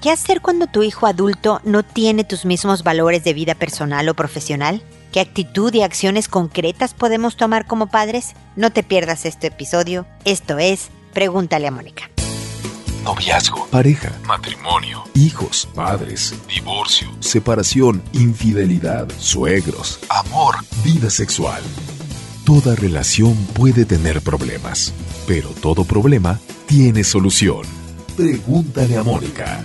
¿Qué hacer cuando tu hijo adulto no tiene tus mismos valores de vida personal o profesional? ¿Qué actitud y acciones concretas podemos tomar como padres? No te pierdas este episodio. Esto es Pregúntale a Mónica. Noviazgo, pareja, matrimonio, hijos, padres, divorcio, separación, infidelidad, suegros, amor, vida sexual. Toda relación puede tener problemas, pero todo problema tiene solución. Pregúntale a Mónica.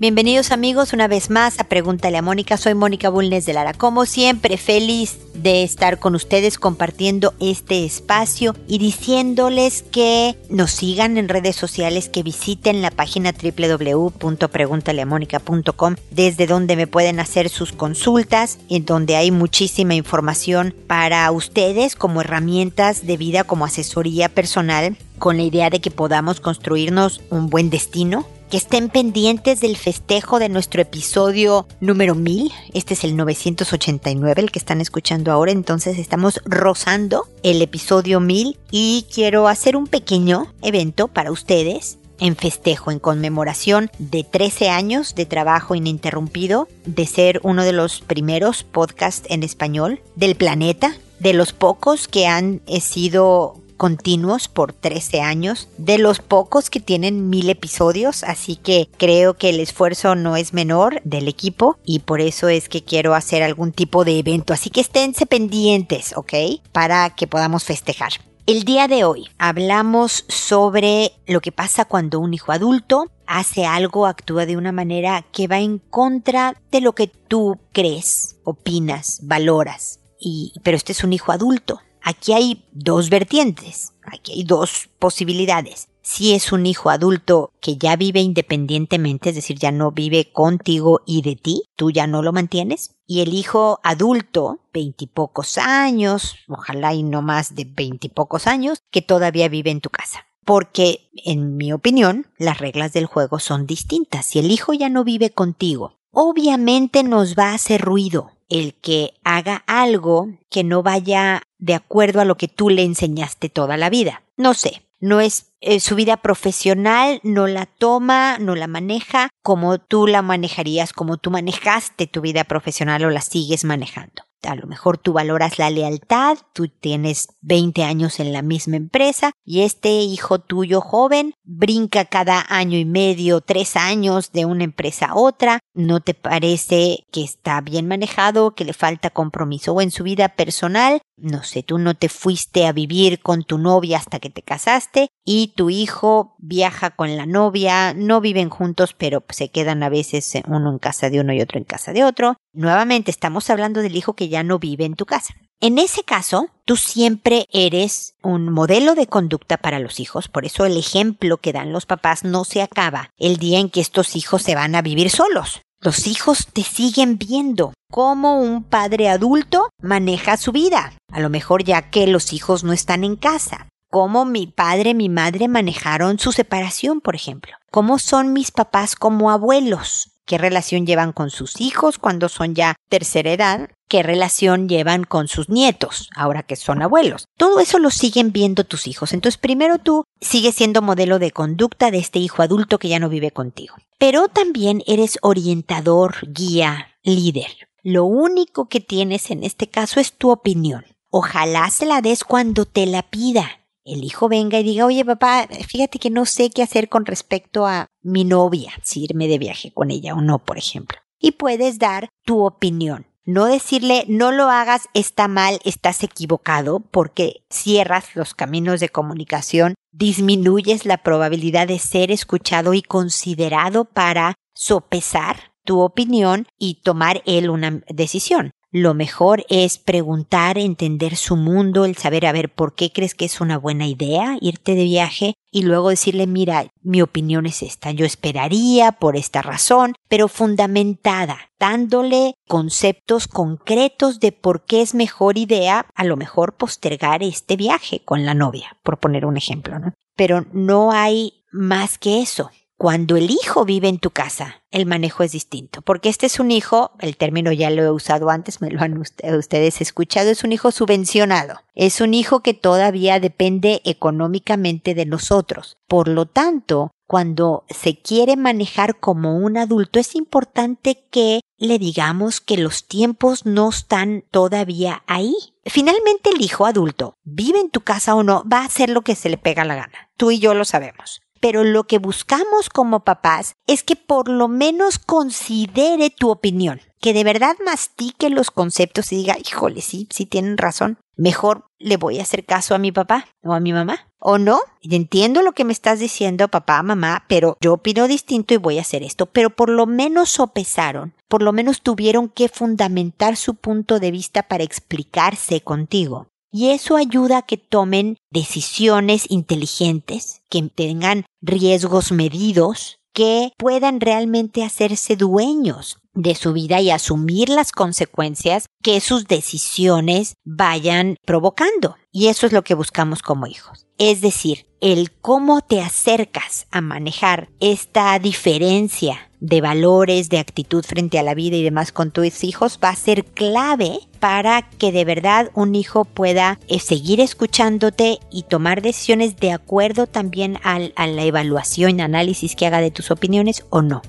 Bienvenidos amigos una vez más a Pregúntale a Mónica. Soy Mónica Bulnes de Lara. Como siempre, feliz de estar con ustedes compartiendo este espacio y diciéndoles que nos sigan en redes sociales, que visiten la página www.preguntaleamónica.com desde donde me pueden hacer sus consultas, en donde hay muchísima información para ustedes como herramientas de vida, como asesoría personal con la idea de que podamos construirnos un buen destino que estén pendientes del festejo de nuestro episodio número 1000. Este es el 989, el que están escuchando ahora. Entonces estamos rozando el episodio 1000 y quiero hacer un pequeño evento para ustedes en festejo, en conmemoración de 13 años de trabajo ininterrumpido, de ser uno de los primeros podcasts en español del planeta, de los pocos que han sido continuos por 13 años, de los pocos que tienen mil episodios, así que creo que el esfuerzo no es menor del equipo y por eso es que quiero hacer algún tipo de evento, así que esténse pendientes, ¿ok? Para que podamos festejar. El día de hoy hablamos sobre lo que pasa cuando un hijo adulto hace algo, actúa de una manera que va en contra de lo que tú crees, opinas, valoras. Y, pero este es un hijo adulto. Aquí hay dos vertientes, aquí hay dos posibilidades. Si es un hijo adulto que ya vive independientemente, es decir, ya no vive contigo y de ti, tú ya no lo mantienes. Y el hijo adulto, veintipocos años, ojalá y no más de veintipocos años, que todavía vive en tu casa. Porque, en mi opinión, las reglas del juego son distintas. Si el hijo ya no vive contigo, obviamente nos va a hacer ruido el que haga algo que no vaya de acuerdo a lo que tú le enseñaste toda la vida. No sé, no es eh, su vida profesional, no la toma, no la maneja como tú la manejarías, como tú manejaste tu vida profesional o la sigues manejando. A lo mejor tú valoras la lealtad, tú tienes 20 años en la misma empresa y este hijo tuyo joven brinca cada año y medio, tres años de una empresa a otra. ¿No te parece que está bien manejado, que le falta compromiso o en su vida personal? No sé, tú no te fuiste a vivir con tu novia hasta que te casaste y tu hijo viaja con la novia, no viven juntos, pero se quedan a veces uno en casa de uno y otro en casa de otro. Nuevamente estamos hablando del hijo que ya no vive en tu casa. En ese caso, tú siempre eres un modelo de conducta para los hijos, por eso el ejemplo que dan los papás no se acaba el día en que estos hijos se van a vivir solos. Los hijos te siguen viendo cómo un padre adulto maneja su vida, a lo mejor ya que los hijos no están en casa. Cómo mi padre, mi madre manejaron su separación, por ejemplo. Cómo son mis papás como abuelos qué relación llevan con sus hijos cuando son ya tercera edad, qué relación llevan con sus nietos ahora que son abuelos. Todo eso lo siguen viendo tus hijos. Entonces primero tú sigues siendo modelo de conducta de este hijo adulto que ya no vive contigo. Pero también eres orientador, guía, líder. Lo único que tienes en este caso es tu opinión. Ojalá se la des cuando te la pida el hijo venga y diga, oye papá, fíjate que no sé qué hacer con respecto a mi novia, si irme de viaje con ella o no, por ejemplo. Y puedes dar tu opinión. No decirle, no lo hagas, está mal, estás equivocado, porque cierras los caminos de comunicación, disminuyes la probabilidad de ser escuchado y considerado para sopesar tu opinión y tomar él una decisión. Lo mejor es preguntar, entender su mundo, el saber a ver por qué crees que es una buena idea irte de viaje y luego decirle, mira, mi opinión es esta, yo esperaría por esta razón, pero fundamentada, dándole conceptos concretos de por qué es mejor idea a lo mejor postergar este viaje con la novia, por poner un ejemplo, ¿no? Pero no hay más que eso. Cuando el hijo vive en tu casa, el manejo es distinto, porque este es un hijo, el término ya lo he usado antes, me lo han ustedes escuchado, es un hijo subvencionado, es un hijo que todavía depende económicamente de nosotros. Por lo tanto, cuando se quiere manejar como un adulto, es importante que le digamos que los tiempos no están todavía ahí. Finalmente el hijo adulto, vive en tu casa o no, va a hacer lo que se le pega la gana. Tú y yo lo sabemos pero lo que buscamos como papás es que por lo menos considere tu opinión, que de verdad mastique los conceptos y diga, híjole, sí, sí tienen razón, mejor le voy a hacer caso a mi papá o a mi mamá. ¿O no? Entiendo lo que me estás diciendo, papá, mamá, pero yo opino distinto y voy a hacer esto. Pero por lo menos sopesaron, por lo menos tuvieron que fundamentar su punto de vista para explicarse contigo. Y eso ayuda a que tomen decisiones inteligentes, que tengan riesgos medidos, que puedan realmente hacerse dueños de su vida y asumir las consecuencias que sus decisiones vayan provocando. Y eso es lo que buscamos como hijos. Es decir, el cómo te acercas a manejar esta diferencia de valores, de actitud frente a la vida y demás con tus hijos va a ser clave para que de verdad un hijo pueda eh, seguir escuchándote y tomar decisiones de acuerdo también a la evaluación análisis que haga de tus opiniones o no.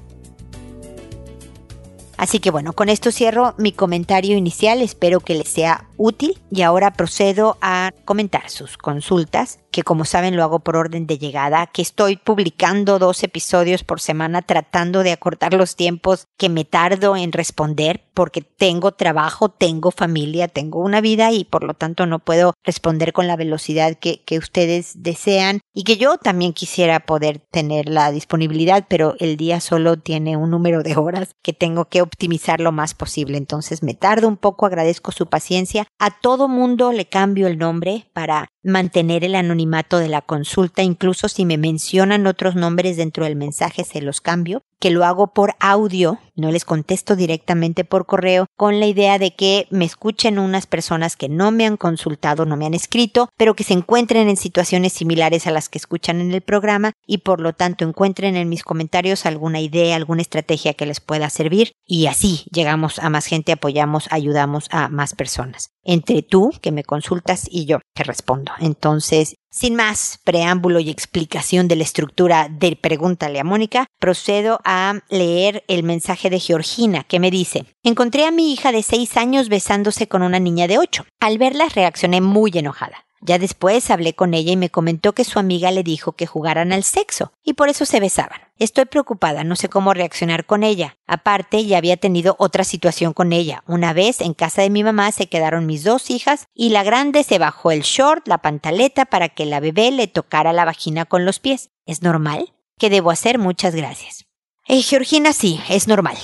Así que bueno, con esto cierro mi comentario inicial, espero que les sea útil y ahora procedo a comentar sus consultas, que como saben lo hago por orden de llegada, que estoy publicando dos episodios por semana tratando de acortar los tiempos que me tardo en responder porque tengo trabajo, tengo familia, tengo una vida y por lo tanto no puedo responder con la velocidad que, que ustedes desean y que yo también quisiera poder tener la disponibilidad, pero el día solo tiene un número de horas que tengo que optimizar lo más posible. Entonces me tardo un poco, agradezco su paciencia. A todo mundo le cambio el nombre para mantener el anonimato de la consulta, incluso si me mencionan otros nombres dentro del mensaje se los cambio, que lo hago por audio, no les contesto directamente por correo, con la idea de que me escuchen unas personas que no me han consultado, no me han escrito, pero que se encuentren en situaciones similares a las que escuchan en el programa y por lo tanto encuentren en mis comentarios alguna idea, alguna estrategia que les pueda servir y así llegamos a más gente, apoyamos, ayudamos a más personas. Entre tú, que me consultas, y yo, que respondo. Entonces, sin más preámbulo y explicación de la estructura de Pregúntale a Mónica, procedo a leer el mensaje de Georgina, que me dice, encontré a mi hija de seis años besándose con una niña de ocho. Al verla reaccioné muy enojada. Ya después hablé con ella y me comentó que su amiga le dijo que jugaran al sexo y por eso se besaban. Estoy preocupada, no sé cómo reaccionar con ella. Aparte, ya había tenido otra situación con ella. Una vez en casa de mi mamá se quedaron mis dos hijas y la grande se bajó el short, la pantaleta para que la bebé le tocara la vagina con los pies. ¿Es normal? ¿Qué debo hacer? Muchas gracias. Eh, Georgina, sí, es normal.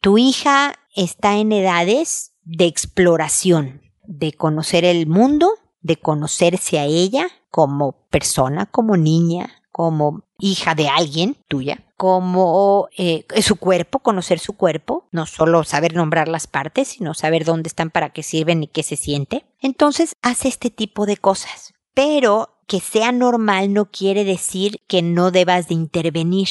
Tu hija está en edades de exploración, de conocer el mundo de conocerse a ella como persona, como niña, como hija de alguien tuya, como eh, su cuerpo, conocer su cuerpo, no solo saber nombrar las partes, sino saber dónde están, para qué sirven y qué se siente. Entonces, hace este tipo de cosas. Pero que sea normal no quiere decir que no debas de intervenir,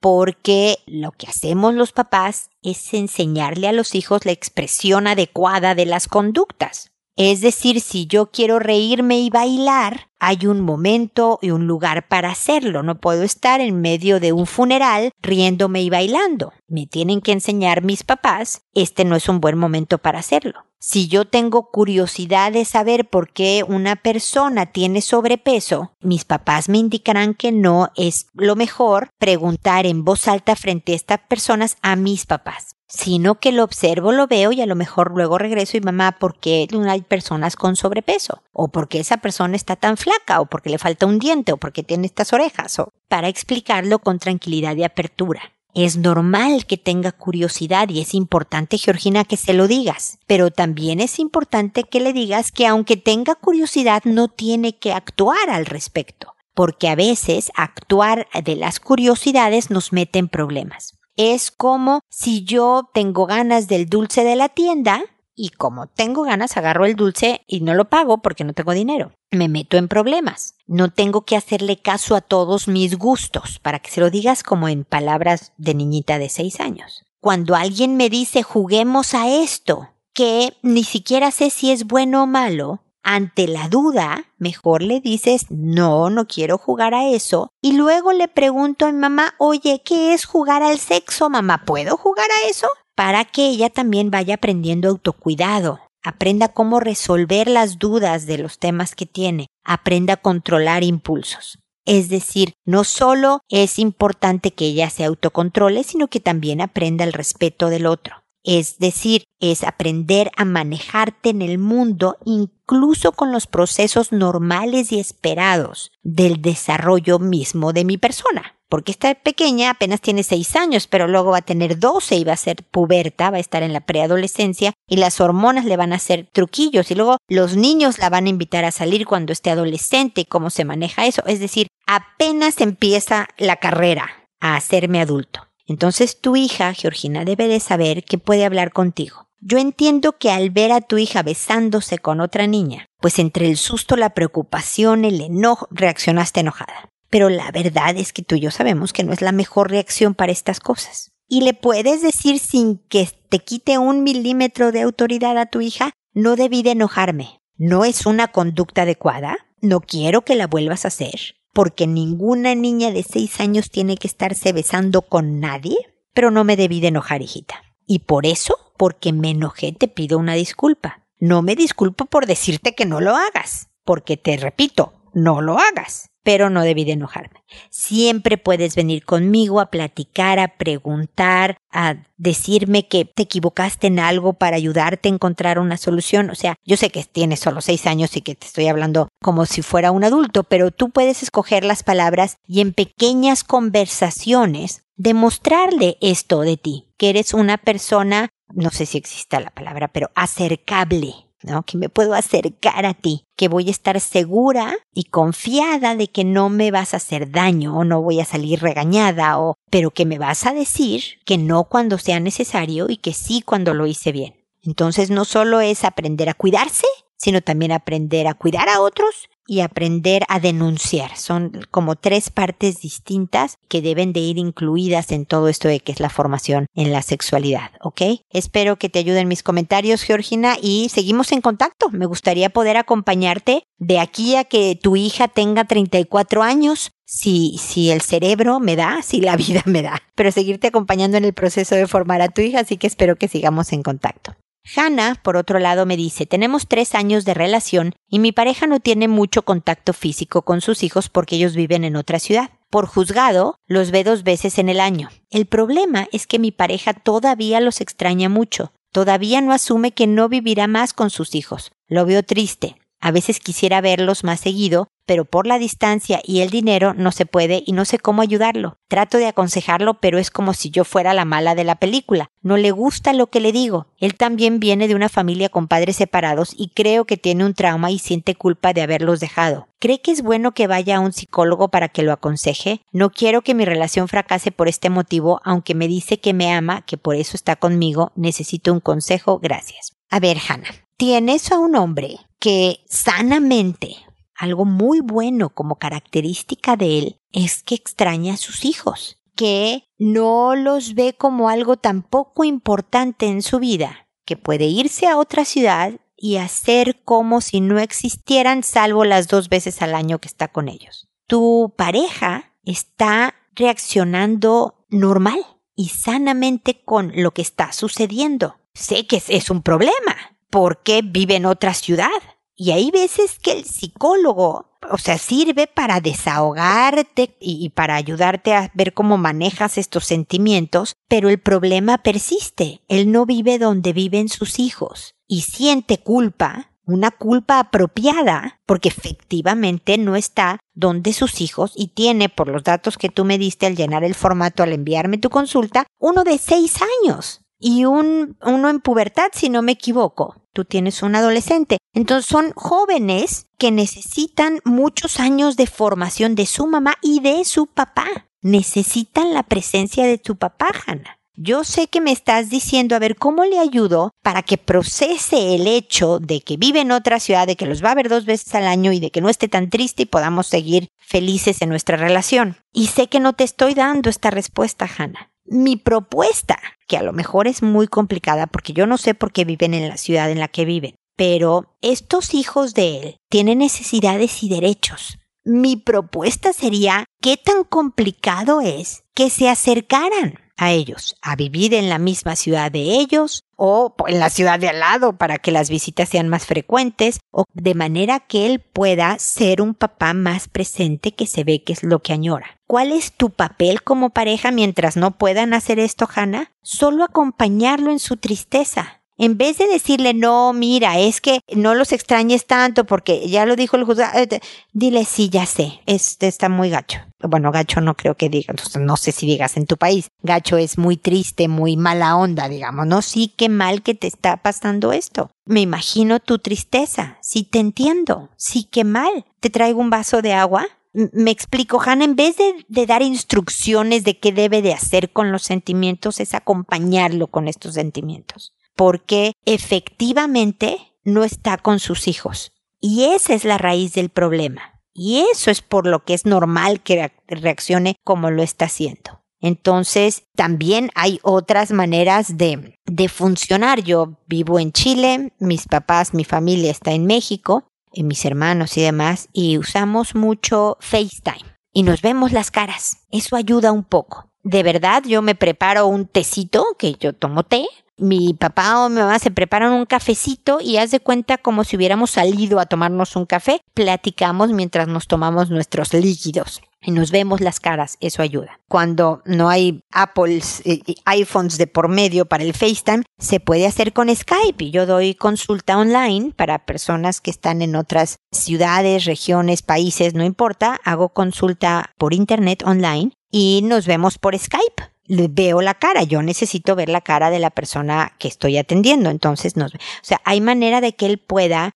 porque lo que hacemos los papás es enseñarle a los hijos la expresión adecuada de las conductas. Es decir, si yo quiero reírme y bailar, hay un momento y un lugar para hacerlo. No puedo estar en medio de un funeral riéndome y bailando. Me tienen que enseñar mis papás, este no es un buen momento para hacerlo. Si yo tengo curiosidad de saber por qué una persona tiene sobrepeso, mis papás me indicarán que no es lo mejor preguntar en voz alta frente a estas personas a mis papás sino que lo observo, lo veo y a lo mejor luego regreso y mamá, ¿por qué hay personas con sobrepeso? O porque esa persona está tan flaca, o porque le falta un diente, o porque tiene estas orejas, o para explicarlo con tranquilidad y apertura. Es normal que tenga curiosidad y es importante, Georgina, que se lo digas, pero también es importante que le digas que aunque tenga curiosidad no tiene que actuar al respecto, porque a veces actuar de las curiosidades nos mete en problemas es como si yo tengo ganas del dulce de la tienda, y como tengo ganas agarro el dulce y no lo pago porque no tengo dinero. Me meto en problemas. No tengo que hacerle caso a todos mis gustos, para que se lo digas como en palabras de niñita de seis años. Cuando alguien me dice juguemos a esto, que ni siquiera sé si es bueno o malo, ante la duda, mejor le dices, no, no quiero jugar a eso. Y luego le pregunto a mi mamá, oye, ¿qué es jugar al sexo, mamá? ¿Puedo jugar a eso? Para que ella también vaya aprendiendo autocuidado, aprenda cómo resolver las dudas de los temas que tiene, aprenda a controlar impulsos. Es decir, no solo es importante que ella se autocontrole, sino que también aprenda el respeto del otro. Es decir, es aprender a manejarte en el mundo incluso con los procesos normales y esperados del desarrollo mismo de mi persona. Porque esta pequeña apenas tiene seis años, pero luego va a tener doce y va a ser puberta, va a estar en la preadolescencia y las hormonas le van a hacer truquillos y luego los niños la van a invitar a salir cuando esté adolescente y cómo se maneja eso. Es decir, apenas empieza la carrera a hacerme adulto. Entonces tu hija, Georgina, debe de saber que puede hablar contigo. Yo entiendo que al ver a tu hija besándose con otra niña, pues entre el susto, la preocupación, el enojo, reaccionaste enojada. Pero la verdad es que tú y yo sabemos que no es la mejor reacción para estas cosas. Y le puedes decir sin que te quite un milímetro de autoridad a tu hija, no debí de enojarme. No es una conducta adecuada. No quiero que la vuelvas a hacer porque ninguna niña de seis años tiene que estarse besando con nadie, pero no me debí de enojar, hijita. Y por eso, porque me enojé, te pido una disculpa. No me disculpo por decirte que no lo hagas, porque te repito, no lo hagas pero no debí de enojarme. Siempre puedes venir conmigo a platicar, a preguntar, a decirme que te equivocaste en algo para ayudarte a encontrar una solución. O sea, yo sé que tienes solo seis años y que te estoy hablando como si fuera un adulto, pero tú puedes escoger las palabras y en pequeñas conversaciones demostrarle esto de ti, que eres una persona, no sé si exista la palabra, pero acercable, ¿no? Que me puedo acercar a ti, que voy a estar segura y confiada de que no me vas a hacer daño o no voy a salir regañada o, pero que me vas a decir que no cuando sea necesario y que sí cuando lo hice bien. Entonces no solo es aprender a cuidarse, sino también aprender a cuidar a otros y aprender a denunciar. Son como tres partes distintas que deben de ir incluidas en todo esto de que es la formación en la sexualidad, ¿ok? Espero que te ayuden mis comentarios, Georgina, y seguimos en contacto. Me gustaría poder acompañarte de aquí a que tu hija tenga 34 años, si, si el cerebro me da, si la vida me da, pero seguirte acompañando en el proceso de formar a tu hija, así que espero que sigamos en contacto. Hannah, por otro lado, me dice, tenemos tres años de relación y mi pareja no tiene mucho contacto físico con sus hijos porque ellos viven en otra ciudad. Por juzgado, los ve dos veces en el año. El problema es que mi pareja todavía los extraña mucho. Todavía no asume que no vivirá más con sus hijos. Lo veo triste. A veces quisiera verlos más seguido, pero por la distancia y el dinero no se puede y no sé cómo ayudarlo. Trato de aconsejarlo, pero es como si yo fuera la mala de la película. No le gusta lo que le digo. Él también viene de una familia con padres separados y creo que tiene un trauma y siente culpa de haberlos dejado. ¿Cree que es bueno que vaya a un psicólogo para que lo aconseje? No quiero que mi relación fracase por este motivo, aunque me dice que me ama, que por eso está conmigo. Necesito un consejo. Gracias. A ver, Hannah. Tienes a un hombre que sanamente, algo muy bueno como característica de él, es que extraña a sus hijos, que no los ve como algo tan poco importante en su vida, que puede irse a otra ciudad y hacer como si no existieran salvo las dos veces al año que está con ellos. Tu pareja está reaccionando normal y sanamente con lo que está sucediendo. Sé que es un problema porque vive en otra ciudad, y hay veces que el psicólogo, o sea, sirve para desahogarte y, para ayudarte a ver cómo manejas estos sentimientos, pero el problema persiste. Él no vive donde viven sus hijos y siente culpa, una culpa apropiada, porque efectivamente no está donde sus hijos y tiene, por los datos que tú me diste al llenar el formato, al enviarme tu consulta, uno de seis años y un, uno en pubertad, si no me equivoco. Tú tienes un adolescente. Entonces son jóvenes que necesitan muchos años de formación de su mamá y de su papá. Necesitan la presencia de tu papá, Hannah. Yo sé que me estás diciendo, a ver, ¿cómo le ayudo para que procese el hecho de que vive en otra ciudad, de que los va a ver dos veces al año y de que no esté tan triste y podamos seguir felices en nuestra relación? Y sé que no te estoy dando esta respuesta, Hannah. Mi propuesta, que a lo mejor es muy complicada porque yo no sé por qué viven en la ciudad en la que viven, pero estos hijos de él tienen necesidades y derechos. Mi propuesta sería, ¿qué tan complicado es que se acercaran a ellos, a vivir en la misma ciudad de ellos o en la ciudad de al lado para que las visitas sean más frecuentes o de manera que él pueda ser un papá más presente que se ve que es lo que añora. ¿Cuál es tu papel como pareja mientras no puedan hacer esto, Hannah? Solo acompañarlo en su tristeza. En vez de decirle, no, mira, es que no los extrañes tanto porque ya lo dijo el juzgado, eh, dile, sí, ya sé, este está muy gacho. Bueno, gacho no creo que diga, no sé si digas en tu país. Gacho es muy triste, muy mala onda, digamos, ¿no? Sí, qué mal que te está pasando esto. Me imagino tu tristeza. Sí, te entiendo. Sí, qué mal. ¿Te traigo un vaso de agua? me explico, Hannah, en vez de, dar instrucciones de qué debe de hacer con los sentimientos, es acompañarlo con estos sentimientos porque efectivamente no está con sus hijos. Y esa es la raíz del problema. Y eso es por lo que es normal que reaccione como lo está haciendo. Entonces, también hay otras maneras de, de funcionar. Yo vivo en Chile, mis papás, mi familia está en México, y mis hermanos y demás, y usamos mucho FaceTime y nos vemos las caras. Eso ayuda un poco. De verdad, yo me preparo un tecito, que yo tomo té, mi papá o mi mamá se preparan un cafecito y haz de cuenta como si hubiéramos salido a tomarnos un café, platicamos mientras nos tomamos nuestros líquidos y nos vemos las caras, eso ayuda. Cuando no hay Apples, y iPhones de por medio para el FaceTime, se puede hacer con Skype y yo doy consulta online para personas que están en otras ciudades, regiones, países, no importa, hago consulta por internet online y nos vemos por Skype veo la cara, yo necesito ver la cara de la persona que estoy atendiendo, entonces nos, o sea, hay manera de que él pueda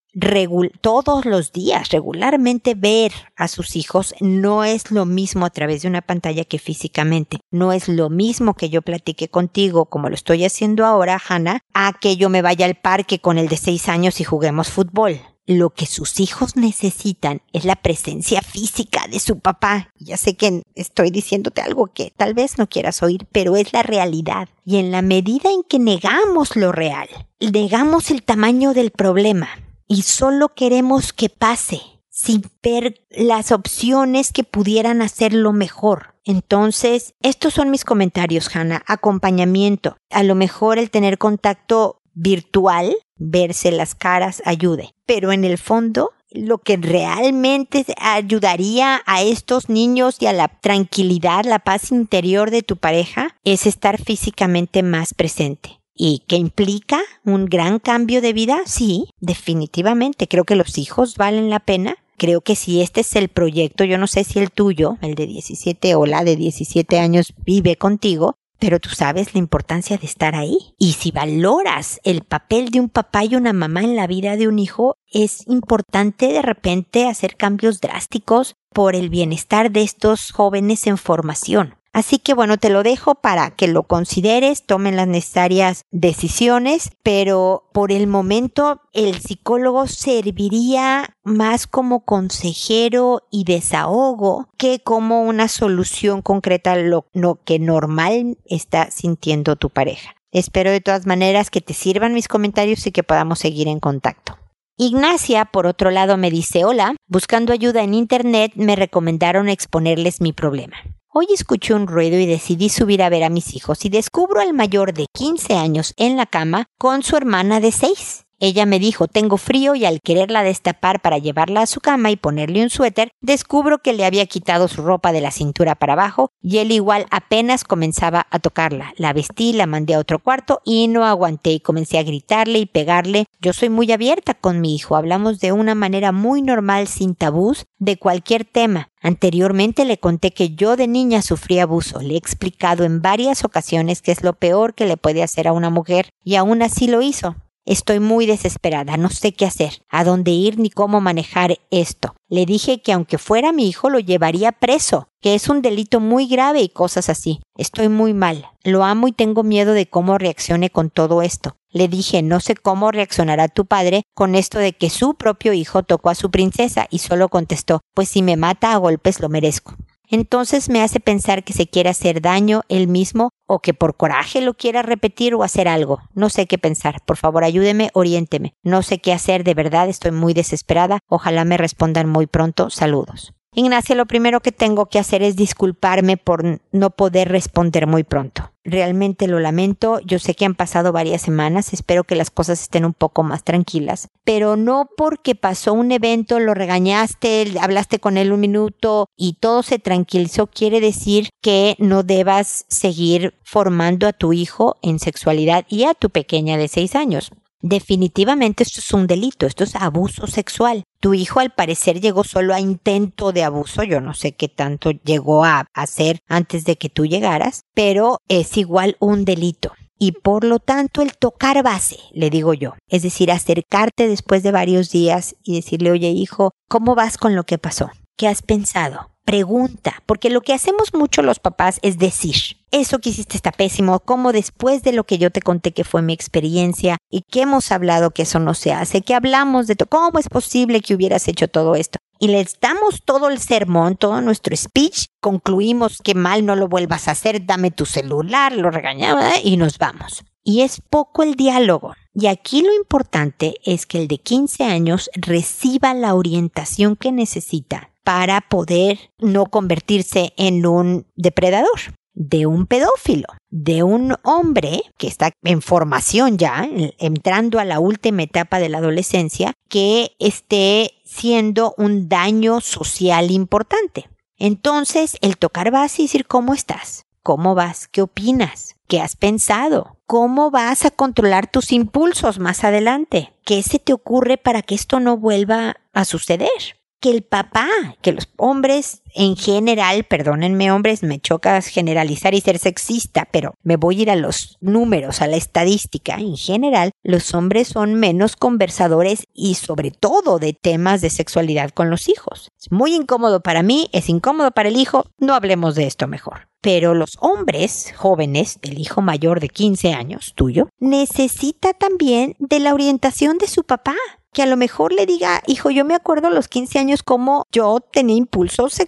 todos los días regularmente ver a sus hijos no es lo mismo a través de una pantalla que físicamente. No es lo mismo que yo platique contigo como lo estoy haciendo ahora, Hannah, a que yo me vaya al parque con el de seis años y juguemos fútbol lo que sus hijos necesitan es la presencia física de su papá. Ya sé que estoy diciéndote algo que tal vez no quieras oír, pero es la realidad. Y en la medida en que negamos lo real, negamos el tamaño del problema y solo queremos que pase sin ver las opciones que pudieran hacerlo mejor. Entonces, estos son mis comentarios, Hannah. Acompañamiento. A lo mejor el tener contacto virtual, verse las caras, ayude. Pero en el fondo, lo que realmente ayudaría a estos niños y a la tranquilidad, la paz interior de tu pareja, es estar físicamente más presente. ¿Y qué implica un gran cambio de vida? Sí, definitivamente. Creo que los hijos valen la pena. Creo que si este es el proyecto, yo no sé si el tuyo, el de 17 o la de 17 años vive contigo, pero tú sabes la importancia de estar ahí. Y si valoras el papel de un papá y una mamá en la vida de un hijo, es importante de repente hacer cambios drásticos por el bienestar de estos jóvenes en formación. Así que bueno, te lo dejo para que lo consideres, tomen las necesarias decisiones, pero por el momento el psicólogo serviría más como consejero y desahogo que como una solución concreta a lo, lo que normal está sintiendo tu pareja. Espero de todas maneras que te sirvan mis comentarios y que podamos seguir en contacto. Ignacia, por otro lado, me dice, hola, buscando ayuda en Internet me recomendaron exponerles mi problema. Hoy escuché un ruido y decidí subir a ver a mis hijos y descubro al mayor de 15 años en la cama con su hermana de 6. Ella me dijo tengo frío y al quererla destapar para llevarla a su cama y ponerle un suéter, descubro que le había quitado su ropa de la cintura para abajo y él igual apenas comenzaba a tocarla. La vestí, la mandé a otro cuarto y no aguanté y comencé a gritarle y pegarle. Yo soy muy abierta con mi hijo, hablamos de una manera muy normal sin tabús de cualquier tema. Anteriormente le conté que yo de niña sufrí abuso. Le he explicado en varias ocasiones que es lo peor que le puede hacer a una mujer y aún así lo hizo. Estoy muy desesperada, no sé qué hacer, a dónde ir ni cómo manejar esto. Le dije que aunque fuera mi hijo lo llevaría preso, que es un delito muy grave y cosas así. Estoy muy mal, lo amo y tengo miedo de cómo reaccione con todo esto. Le dije, no sé cómo reaccionará tu padre con esto de que su propio hijo tocó a su princesa y solo contestó, pues si me mata a golpes lo merezco entonces me hace pensar que se quiere hacer daño él mismo o que por coraje lo quiera repetir o hacer algo. No sé qué pensar. Por favor, ayúdeme, oriénteme. No sé qué hacer, de verdad estoy muy desesperada. Ojalá me respondan muy pronto. Saludos. Ignacia, lo primero que tengo que hacer es disculparme por no poder responder muy pronto. Realmente lo lamento, yo sé que han pasado varias semanas, espero que las cosas estén un poco más tranquilas, pero no porque pasó un evento, lo regañaste, hablaste con él un minuto y todo se tranquilizó, quiere decir que no debas seguir formando a tu hijo en sexualidad y a tu pequeña de seis años. Definitivamente esto es un delito, esto es abuso sexual. Tu hijo al parecer llegó solo a intento de abuso, yo no sé qué tanto llegó a hacer antes de que tú llegaras, pero es igual un delito. Y por lo tanto el tocar base, le digo yo, es decir, acercarte después de varios días y decirle, oye hijo, ¿cómo vas con lo que pasó? ¿Qué has pensado? Pregunta, porque lo que hacemos mucho los papás es decir, eso que hiciste está pésimo, como después de lo que yo te conté que fue mi experiencia y que hemos hablado que eso no se hace, que hablamos de cómo es posible que hubieras hecho todo esto. Y les damos todo el sermón, todo nuestro speech, concluimos que mal no lo vuelvas a hacer, dame tu celular, lo regañaba y nos vamos. Y es poco el diálogo. Y aquí lo importante es que el de 15 años reciba la orientación que necesita para poder no convertirse en un depredador de un pedófilo, de un hombre que está en formación ya, entrando a la última etapa de la adolescencia, que esté siendo un daño social importante. Entonces, el tocar base y decir, ¿cómo estás? ¿Cómo vas? ¿Qué opinas? ¿Qué has pensado? ¿Cómo vas a controlar tus impulsos más adelante? ¿Qué se te ocurre para que esto no vuelva a suceder? Que el papá, que los hombres en general, perdónenme hombres, me choca generalizar y ser sexista, pero me voy a ir a los números, a la estadística. En general, los hombres son menos conversadores y sobre todo de temas de sexualidad con los hijos. Es muy incómodo para mí, es incómodo para el hijo, no hablemos de esto mejor. Pero los hombres jóvenes, el hijo mayor de 15 años, tuyo, necesita también de la orientación de su papá que a lo mejor le diga, hijo, yo me acuerdo a los 15 años como yo tenía impulsos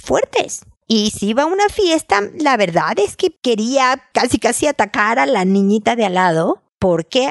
fuertes. Y si iba a una fiesta, la verdad es que quería casi casi atacar a la niñita de al lado porque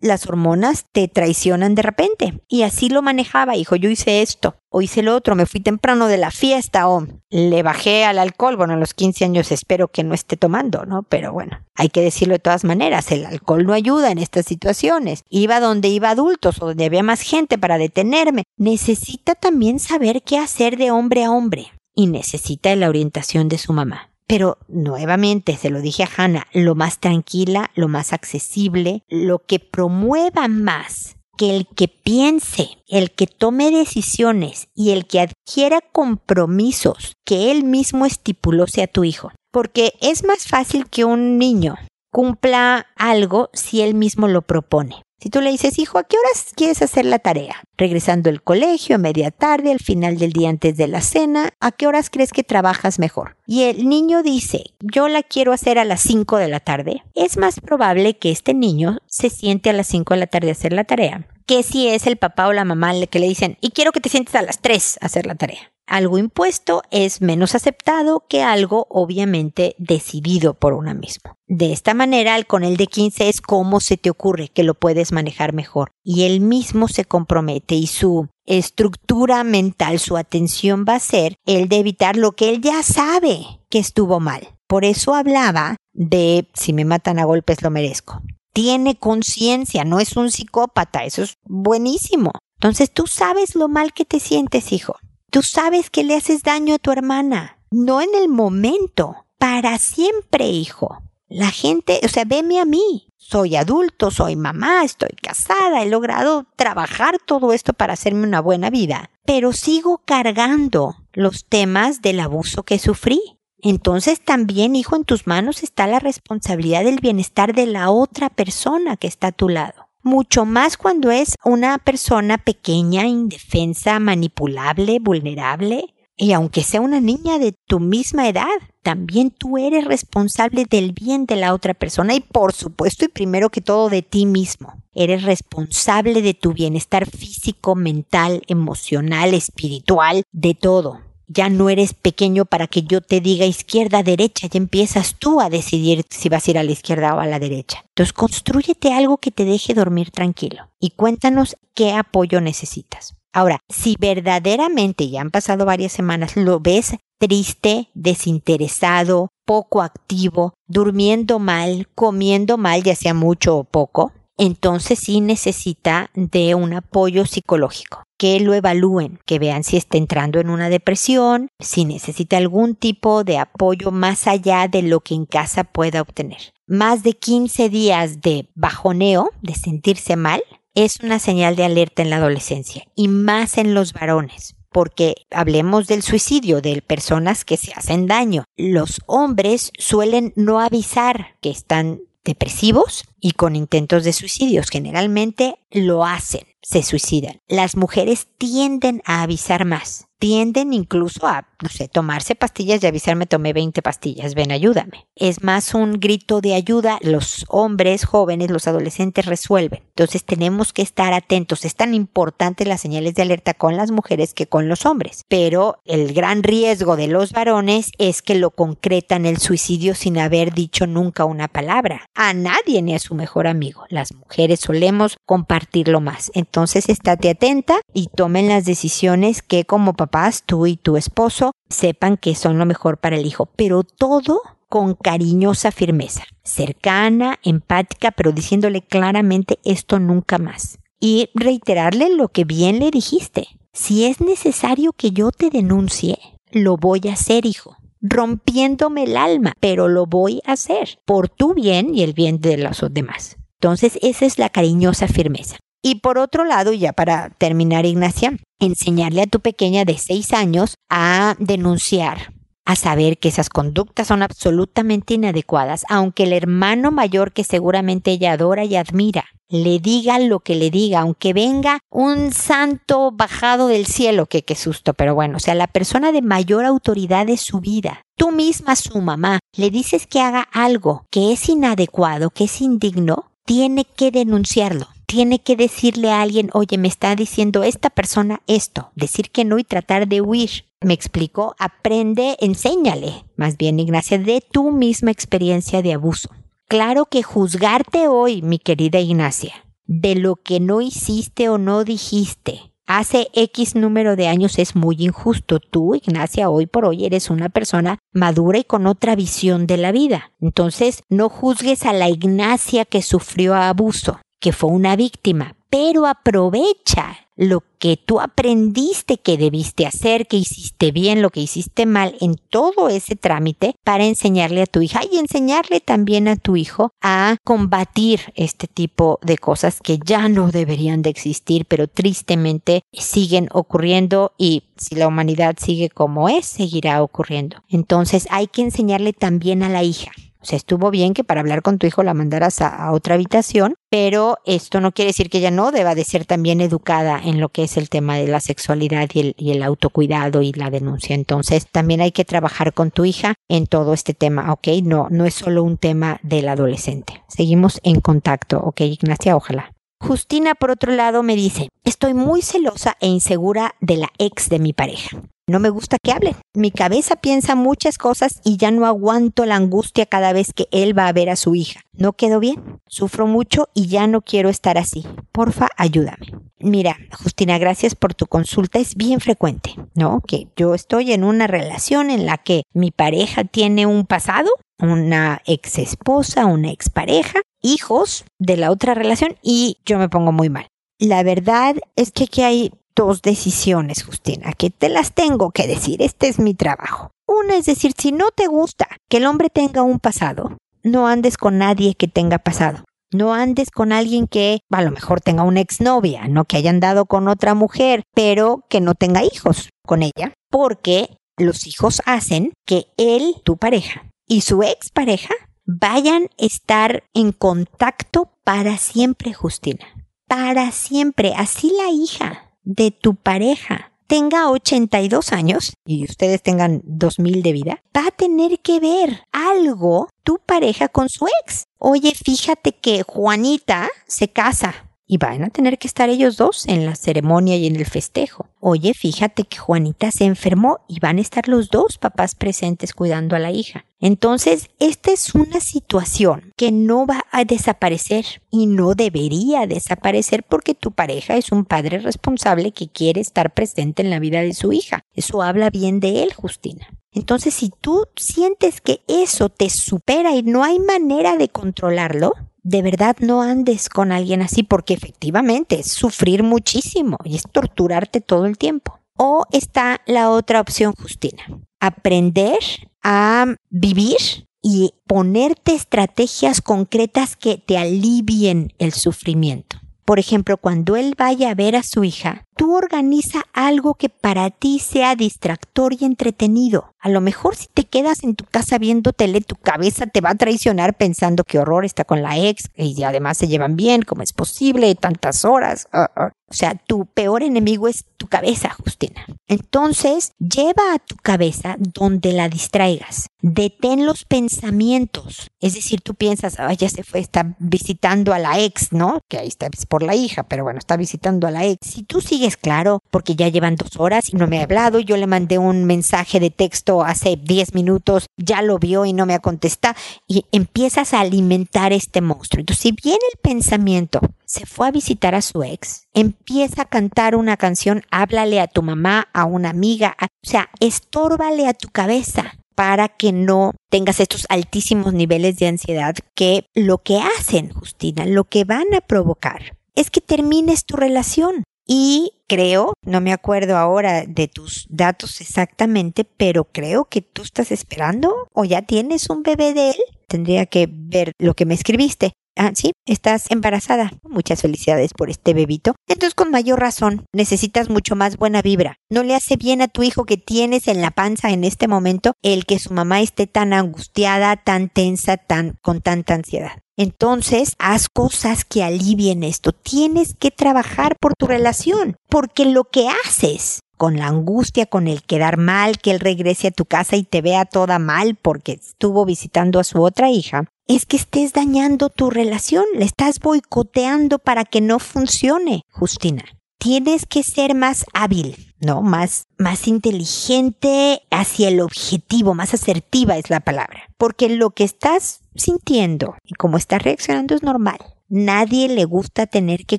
las hormonas te traicionan de repente. Y así lo manejaba, hijo, yo hice esto, o hice lo otro, me fui temprano de la fiesta, o le bajé al alcohol, bueno, a los 15 años espero que no esté tomando, ¿no? Pero bueno, hay que decirlo de todas maneras, el alcohol no ayuda en estas situaciones. Iba donde iba adultos o donde había más gente para detenerme. Necesita también saber qué hacer de hombre a hombre y necesita la orientación de su mamá. Pero nuevamente, se lo dije a Hannah, lo más tranquila, lo más accesible, lo que promueva más que el que piense, el que tome decisiones y el que adquiera compromisos que él mismo estipuló sea tu hijo. Porque es más fácil que un niño cumpla algo si él mismo lo propone. Si tú le dices, hijo, ¿a qué horas quieres hacer la tarea? Regresando al colegio, a media tarde, al final del día antes de la cena, ¿a qué horas crees que trabajas mejor? Y el niño dice, yo la quiero hacer a las 5 de la tarde. Es más probable que este niño se siente a las 5 de la tarde a hacer la tarea que si es el papá o la mamá que le dicen, y quiero que te sientes a las 3 a hacer la tarea algo impuesto es menos aceptado que algo obviamente decidido por una mismo. De esta manera, el con el de 15 es cómo se te ocurre que lo puedes manejar mejor y él mismo se compromete y su estructura mental, su atención va a ser el de evitar lo que él ya sabe que estuvo mal. Por eso hablaba de si me matan a golpes lo merezco. Tiene conciencia, no es un psicópata, eso es buenísimo. Entonces tú sabes lo mal que te sientes, hijo. Tú sabes que le haces daño a tu hermana, no en el momento, para siempre, hijo. La gente, o sea, veme a mí. Soy adulto, soy mamá, estoy casada, he logrado trabajar todo esto para hacerme una buena vida, pero sigo cargando los temas del abuso que sufrí. Entonces también, hijo, en tus manos está la responsabilidad del bienestar de la otra persona que está a tu lado. Mucho más cuando es una persona pequeña, indefensa, manipulable, vulnerable. Y aunque sea una niña de tu misma edad, también tú eres responsable del bien de la otra persona y por supuesto y primero que todo de ti mismo. Eres responsable de tu bienestar físico, mental, emocional, espiritual, de todo. Ya no eres pequeño para que yo te diga izquierda, derecha, ya empiezas tú a decidir si vas a ir a la izquierda o a la derecha. Entonces, construyete algo que te deje dormir tranquilo y cuéntanos qué apoyo necesitas. Ahora, si verdaderamente ya han pasado varias semanas, lo ves triste, desinteresado, poco activo, durmiendo mal, comiendo mal, ya sea mucho o poco, entonces sí necesita de un apoyo psicológico que lo evalúen, que vean si está entrando en una depresión, si necesita algún tipo de apoyo más allá de lo que en casa pueda obtener. Más de 15 días de bajoneo, de sentirse mal, es una señal de alerta en la adolescencia y más en los varones porque hablemos del suicidio, de personas que se hacen daño. Los hombres suelen no avisar que están depresivos y con intentos de suicidios. Generalmente lo hacen, se suicidan. Las mujeres tienden a avisar más tienden incluso a, no sé, tomarse pastillas y avisarme tomé 20 pastillas, ven, ayúdame. Es más un grito de ayuda, los hombres jóvenes, los adolescentes resuelven. Entonces tenemos que estar atentos, es tan importante las señales de alerta con las mujeres que con los hombres, pero el gran riesgo de los varones es que lo concretan el suicidio sin haber dicho nunca una palabra. A nadie ni a su mejor amigo. Las mujeres solemos compartirlo más. Entonces estate atenta y tomen las decisiones que como papá tú y tu esposo sepan que son lo mejor para el hijo, pero todo con cariñosa firmeza, cercana, empática, pero diciéndole claramente esto nunca más. Y reiterarle lo que bien le dijiste. Si es necesario que yo te denuncie, lo voy a hacer, hijo rompiéndome el alma, pero lo voy a hacer por tu bien y el bien de los demás. Entonces, esa es la cariñosa firmeza. Y por otro lado, ya para terminar, Ignacia, enseñarle a tu pequeña de seis años a denunciar, a saber que esas conductas son absolutamente inadecuadas, aunque el hermano mayor que seguramente ella adora y admira le diga lo que le diga, aunque venga un santo bajado del cielo, que qué susto, pero bueno, o sea, la persona de mayor autoridad de su vida, tú misma, su mamá, le dices que haga algo que es inadecuado, que es indigno, tiene que denunciarlo tiene que decirle a alguien, oye, me está diciendo esta persona esto, decir que no y tratar de huir. Me explicó, aprende, enséñale, más bien Ignacia, de tu misma experiencia de abuso. Claro que juzgarte hoy, mi querida Ignacia, de lo que no hiciste o no dijiste, hace X número de años es muy injusto. Tú, Ignacia, hoy por hoy eres una persona madura y con otra visión de la vida. Entonces, no juzgues a la Ignacia que sufrió abuso que fue una víctima, pero aprovecha lo que tú aprendiste que debiste hacer, que hiciste bien, lo que hiciste mal en todo ese trámite para enseñarle a tu hija y enseñarle también a tu hijo a combatir este tipo de cosas que ya no deberían de existir, pero tristemente siguen ocurriendo y si la humanidad sigue como es, seguirá ocurriendo. Entonces hay que enseñarle también a la hija o sea, estuvo bien que para hablar con tu hijo la mandaras a, otra habitación, pero esto no quiere decir que ella no deba de ser también educada en lo que es el tema de la sexualidad y el, y el autocuidado y la denuncia. Entonces, también hay que trabajar con tu hija en todo este tema, ¿ok? No, no es solo un tema del adolescente. Seguimos en contacto, ¿ok, Ignacia? Ojalá. Justina, por otro lado, me dice, estoy muy celosa e insegura de la ex de mi pareja. No me gusta que hable. Mi cabeza piensa muchas cosas y ya no aguanto la angustia cada vez que él va a ver a su hija. No quedo bien, sufro mucho y ya no quiero estar así. Porfa, ayúdame. Mira, Justina, gracias por tu consulta. Es bien frecuente, ¿no? Que yo estoy en una relación en la que mi pareja tiene un pasado, una ex esposa, una expareja, hijos de la otra relación y yo me pongo muy mal. La verdad es que aquí hay dos decisiones, Justina, que te las tengo que decir. Este es mi trabajo. Una es decir, si no te gusta que el hombre tenga un pasado, no andes con nadie que tenga pasado. No andes con alguien que a lo mejor tenga una exnovia, no que haya andado con otra mujer, pero que no tenga hijos con ella, porque los hijos hacen que él, tu pareja, y su expareja vayan a estar en contacto para siempre, Justina. para siempre. Así la hija de tu pareja tenga 82 años y ustedes tengan 2000 de vida, va a tener que ver algo tu pareja con su ex. Oye, fíjate que Juanita se casa y van a tener que estar ellos dos en la ceremonia y en el festejo. Oye, fíjate que Juanita se enfermó y van a estar los dos papás presentes cuidando a la hija. Entonces, esta es una situación que no va a desaparecer y no debería desaparecer porque tu pareja es un padre responsable que quiere estar presente en la vida de su hija. Eso habla bien de él, Justina. Entonces, si tú sientes que eso te supera y no hay manera de controlarlo, de verdad no andes con alguien así porque efectivamente es sufrir muchísimo y es torturarte todo el tiempo. O está la otra opción, Justina, aprender a vivir y ponerte estrategias concretas que te alivien el sufrimiento. Por ejemplo, cuando él vaya a ver a su hija, tú organiza algo que para ti sea distractor y entretenido. A lo mejor si te quedas en tu casa viendo tele, tu cabeza te va a traicionar pensando que horror está con la ex y además se llevan bien, como es posible, tantas horas. Ah, ah. O sea, tu peor enemigo es tu cabeza, Justina. Entonces, lleva a tu cabeza donde la distraigas. Detén los pensamientos. Es decir, tú piensas, ay, ya se fue, está visitando a la ex, ¿no? Que ahí está por la hija, pero bueno, está visitando a la ex. Si tú sigues claro, porque ya llevan dos horas y no me ha hablado, yo le mandé un mensaje de texto hace 10 minutos, ya lo vio y no me ha contestado, y empiezas a alimentar este monstruo. Entonces, si viene el pensamiento, se fue a visitar a su ex, empieza a cantar una canción, háblale a tu mamá, a una amiga, o sea, estórbale a tu cabeza para que no tengas estos altísimos niveles de ansiedad que lo que hacen, Justina, lo que van a provocar es que termines tu relación. Y creo, no me acuerdo ahora de tus datos exactamente, pero creo que tú estás esperando o ya tienes un bebé de él. Tendría que ver lo que me escribiste. Ah, sí, estás embarazada. Muchas felicidades por este bebito. Entonces, con mayor razón, necesitas mucho más buena vibra. No le hace bien a tu hijo que tienes en la panza en este momento el que su mamá esté tan angustiada, tan tensa, tan con tanta ansiedad. Entonces, haz cosas que alivien esto. Tienes que trabajar por tu relación, porque lo que haces con la angustia, con el quedar mal, que él regrese a tu casa y te vea toda mal porque estuvo visitando a su otra hija, es que estés dañando tu relación, le estás boicoteando para que no funcione, Justina. Tienes que ser más hábil, ¿no? Más, más inteligente hacia el objetivo, más asertiva es la palabra. Porque lo que estás sintiendo y cómo estás reaccionando es normal. Nadie le gusta tener que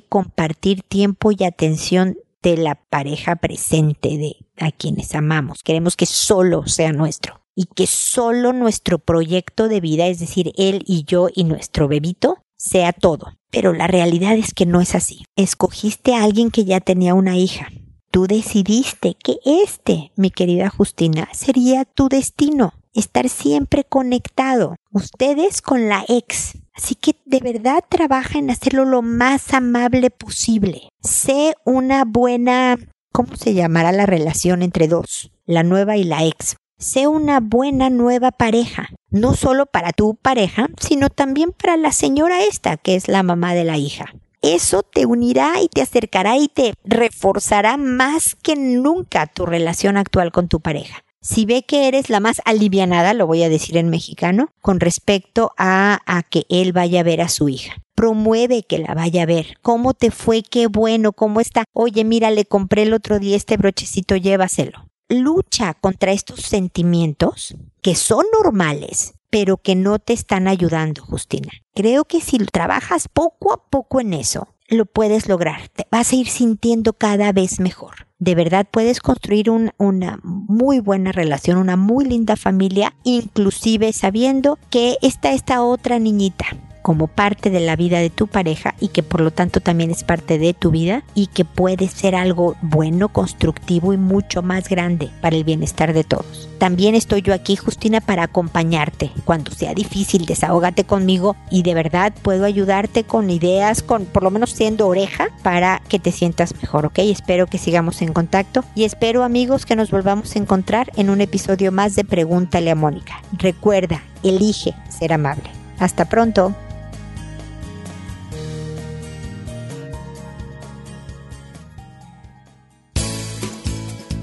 compartir tiempo y atención de la pareja presente de a quienes amamos. Queremos que solo sea nuestro y que solo nuestro proyecto de vida, es decir, él y yo y nuestro bebito, sea todo. Pero la realidad es que no es así. Escogiste a alguien que ya tenía una hija. Tú decidiste que este, mi querida Justina, sería tu destino. Estar siempre conectado. Ustedes con la ex. Así que de verdad trabaja en hacerlo lo más amable posible. Sé una buena... ¿Cómo se llamará la relación entre dos? La nueva y la ex. Sé una buena nueva pareja, no solo para tu pareja, sino también para la señora esta, que es la mamá de la hija. Eso te unirá y te acercará y te reforzará más que nunca tu relación actual con tu pareja. Si ve que eres la más alivianada, lo voy a decir en mexicano, con respecto a, a que él vaya a ver a su hija promueve que la vaya a ver. ¿Cómo te fue? Qué bueno, ¿cómo está? Oye, mira, le compré el otro día este brochecito, llévaselo lucha contra estos sentimientos que son normales, pero que no te están ayudando, Justina. Creo que si trabajas poco a poco en eso, lo puedes lograr. Te vas a ir sintiendo cada vez mejor. De verdad puedes construir una muy buena relación, una muy linda familia, inclusive sabiendo que está esta otra niñita como parte de la vida de tu pareja y que por lo tanto también es parte de tu vida y que puede ser algo bueno, constructivo y mucho más grande para el bienestar de todos. También estoy yo aquí, Justina, para acompañarte. Cuando sea difícil, desahógate conmigo y de verdad puedo ayudarte con ideas, con por lo menos siendo oreja para que te sientas mejor, ¿ok? Espero que sigamos en contacto y espero amigos que nos volvamos a encontrar en un episodio más de Pregúntale a Mónica. Recuerda, elige ser amable. Hasta pronto.